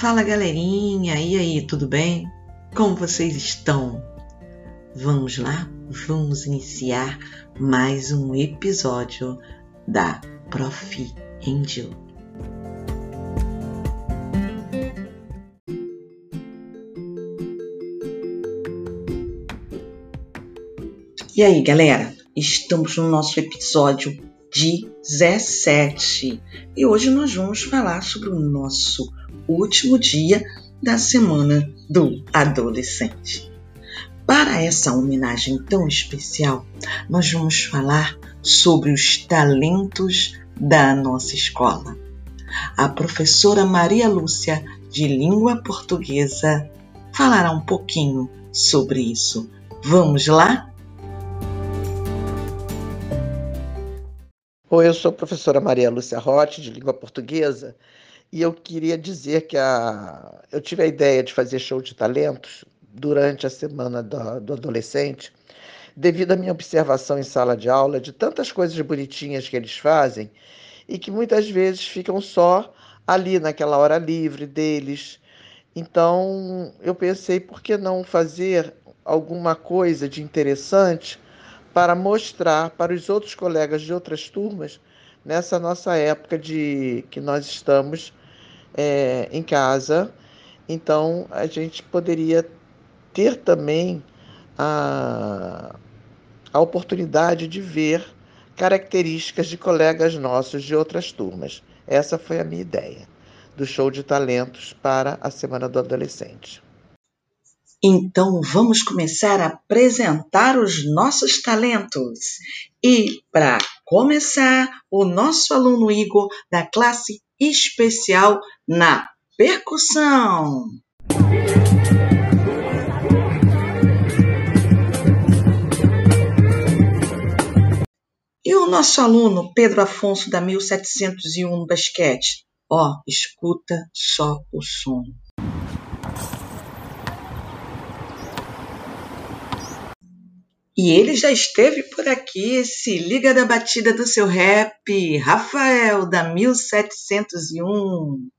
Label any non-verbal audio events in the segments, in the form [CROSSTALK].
Fala galerinha, e aí, tudo bem? Como vocês estão? Vamos lá? Vamos iniciar mais um episódio da Prof. Angel. E aí, galera? Estamos no nosso episódio 17 e hoje nós vamos falar sobre o nosso último dia da semana do adolescente. Para essa homenagem tão especial, nós vamos falar sobre os talentos da nossa escola. A professora Maria Lúcia, de língua portuguesa, falará um pouquinho sobre isso. Vamos lá? Oi, eu sou a professora Maria Lúcia Rotti, de língua portuguesa, e eu queria dizer que a... eu tive a ideia de fazer show de talentos durante a semana do, do adolescente, devido à minha observação em sala de aula de tantas coisas bonitinhas que eles fazem e que muitas vezes ficam só ali naquela hora livre deles. Então eu pensei, por que não fazer alguma coisa de interessante para mostrar para os outros colegas de outras turmas nessa nossa época de que nós estamos é, em casa. Então a gente poderia ter também a, a oportunidade de ver características de colegas nossos de outras turmas. Essa foi a minha ideia do show de talentos para a Semana do Adolescente. Então vamos começar a apresentar os nossos talentos. E para começar, o nosso aluno Igor da classe especial na percussão. E o nosso aluno Pedro Afonso da 1701 no basquete? Ó, oh, escuta só o som. E ele já esteve por aqui, se liga da batida do seu rap, Rafael, da 1701.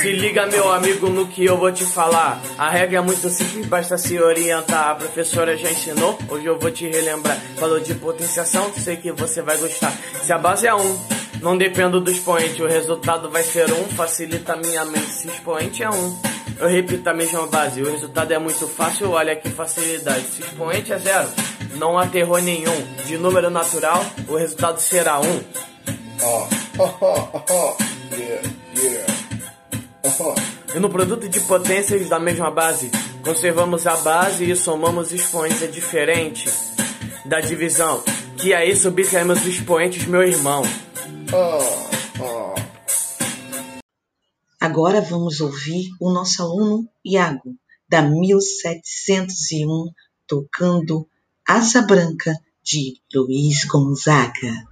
Se liga, meu amigo, no que eu vou te falar. A regra é muito simples, basta se orientar. A professora já ensinou, hoje eu vou te relembrar. Falou de potenciação, sei que você vai gostar. Se a base é um, não dependo do expoente, o resultado vai ser um, facilita minha mente se expoente é um. Eu repito a mesma base, o resultado é muito fácil, olha que facilidade. Se expoente é zero, não há terror nenhum. De número natural, o resultado será um. Oh, oh, oh, yeah, yeah. E no produto de potências da mesma base, conservamos a base e somamos expoentes, é diferente da divisão. Que aí subtraímos os expoentes, meu irmão. Agora vamos ouvir o nosso aluno Iago, da 1701, tocando Asa Branca de Luiz Gonzaga.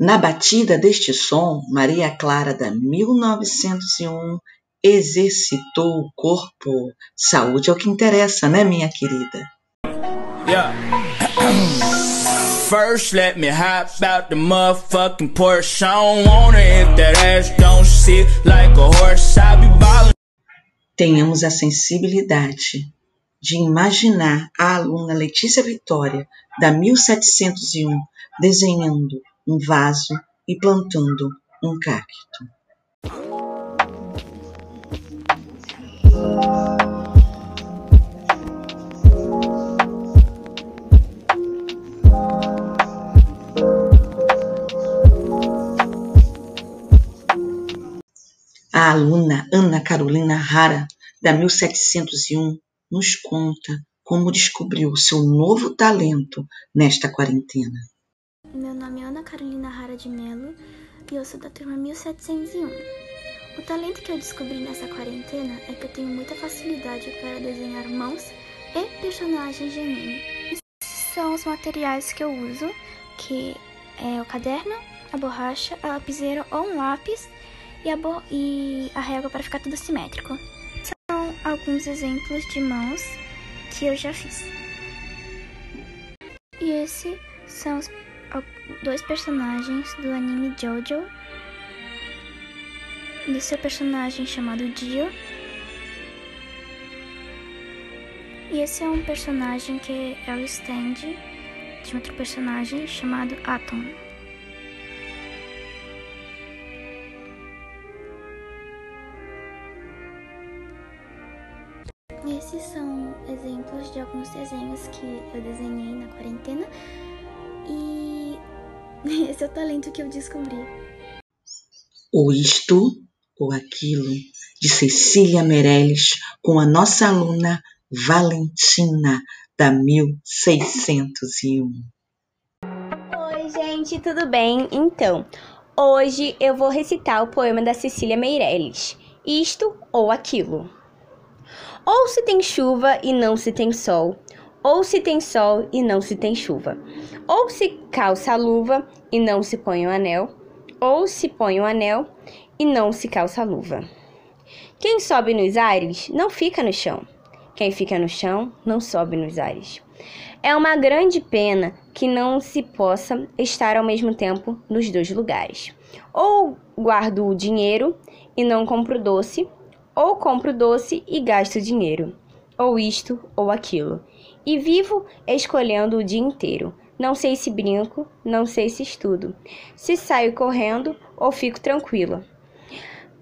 Na batida deste som, Maria Clara da 1901 exercitou o corpo. Saúde é o que interessa, né, minha querida? Yeah. First, let me hop out the motherfucking Porsche. I don't wanna if that ass don't sit like a horse. I be ballin'. Tenhamos a sensibilidade de imaginar a aluna Letícia Vitória, da 1701, desenhando um vaso e plantando um cacto. A aluna Ana Carolina Rara, da 1701, nos conta como descobriu seu novo talento nesta quarentena. Meu nome é Ana Carolina Rara de Melo e eu sou da turma 1701. O talento que eu descobri nessa quarentena é que eu tenho muita facilidade para desenhar mãos e personagens de anime. Esses são os materiais que eu uso, que é o caderno, a borracha, a lapiseira ou um lápis e a, e a régua para ficar tudo simétrico. São alguns exemplos de mãos que eu já fiz. E esses são os dois personagens do anime Jojo. Esse é o personagem chamado Dio. E esse é um personagem que é o stand de outro personagem chamado Atom. Esses são exemplos de alguns desenhos que eu desenhei na quarentena e [LAUGHS] esse é o talento que eu descobri. Ou isto ou aquilo de Cecília Meirelles com a nossa aluna Valentina da 1601. Oi, gente, tudo bem? Então, hoje eu vou recitar o poema da Cecília Meirelles, Isto ou Aquilo. Ou se tem chuva e não se tem sol, ou se tem sol e não se tem chuva, ou se calça a luva e não se põe o anel, ou se põe o anel e não se calça a luva. Quem sobe nos ares não fica no chão. Quem fica no chão não sobe nos ares. É uma grande pena que não se possa estar ao mesmo tempo nos dois lugares. Ou guardo o dinheiro e não compro doce, ou compro doce e gasto dinheiro, ou isto ou aquilo. E vivo escolhendo o dia inteiro. Não sei se brinco, não sei se estudo, se saio correndo ou fico tranquila.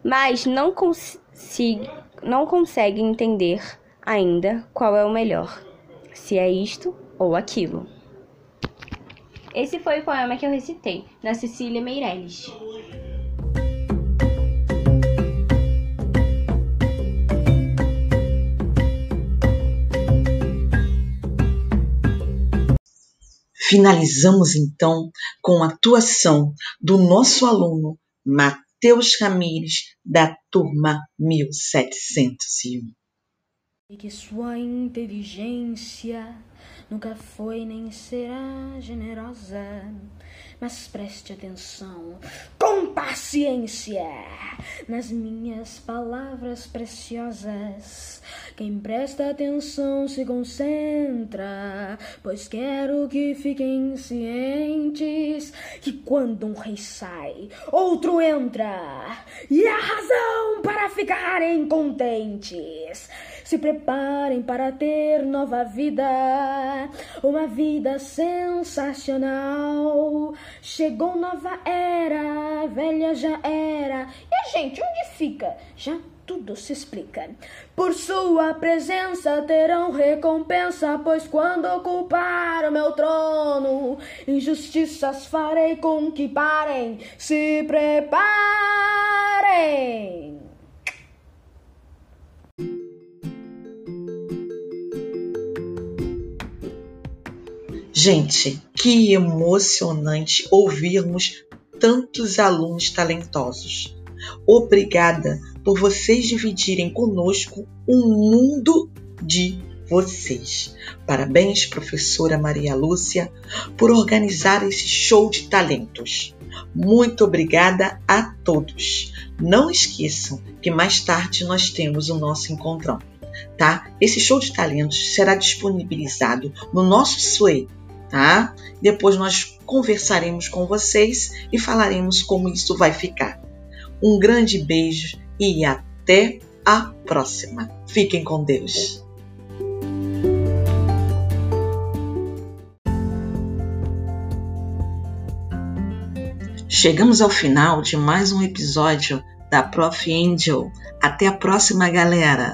Mas não, consigo, não consegue entender ainda qual é o melhor, se é isto ou aquilo. Esse foi o poema que eu recitei, na Cecília Meirelles. Finalizamos então com a atuação do nosso aluno Matheus Ramires, da turma 1701. E que sua inteligência nunca foi nem será generosa, mas preste atenção com paciência nas minhas palavras preciosas. Quem presta atenção se concentra, pois quero que fiquem cientes que quando um rei sai, outro entra, e a razão para ficarem contentes. Se preparem para ter nova vida, uma vida sensacional. Chegou nova era, velha já era. E a gente, onde fica? Já tudo se explica. Por sua presença terão recompensa, pois quando ocupar o meu trono, injustiças farei com que parem. Se preparem. Gente, que emocionante ouvirmos tantos alunos talentosos. Obrigada por vocês dividirem conosco um mundo de vocês. Parabéns, professora Maria Lúcia, por organizar esse show de talentos. Muito obrigada a todos. Não esqueçam que mais tarde nós temos o nosso encontrão, tá? Esse show de talentos será disponibilizado no nosso Sway tá? Depois nós conversaremos com vocês e falaremos como isso vai ficar. Um grande beijo e até a próxima. Fiquem com Deus. Chegamos ao final de mais um episódio da Prof. Angel. Até a próxima, galera!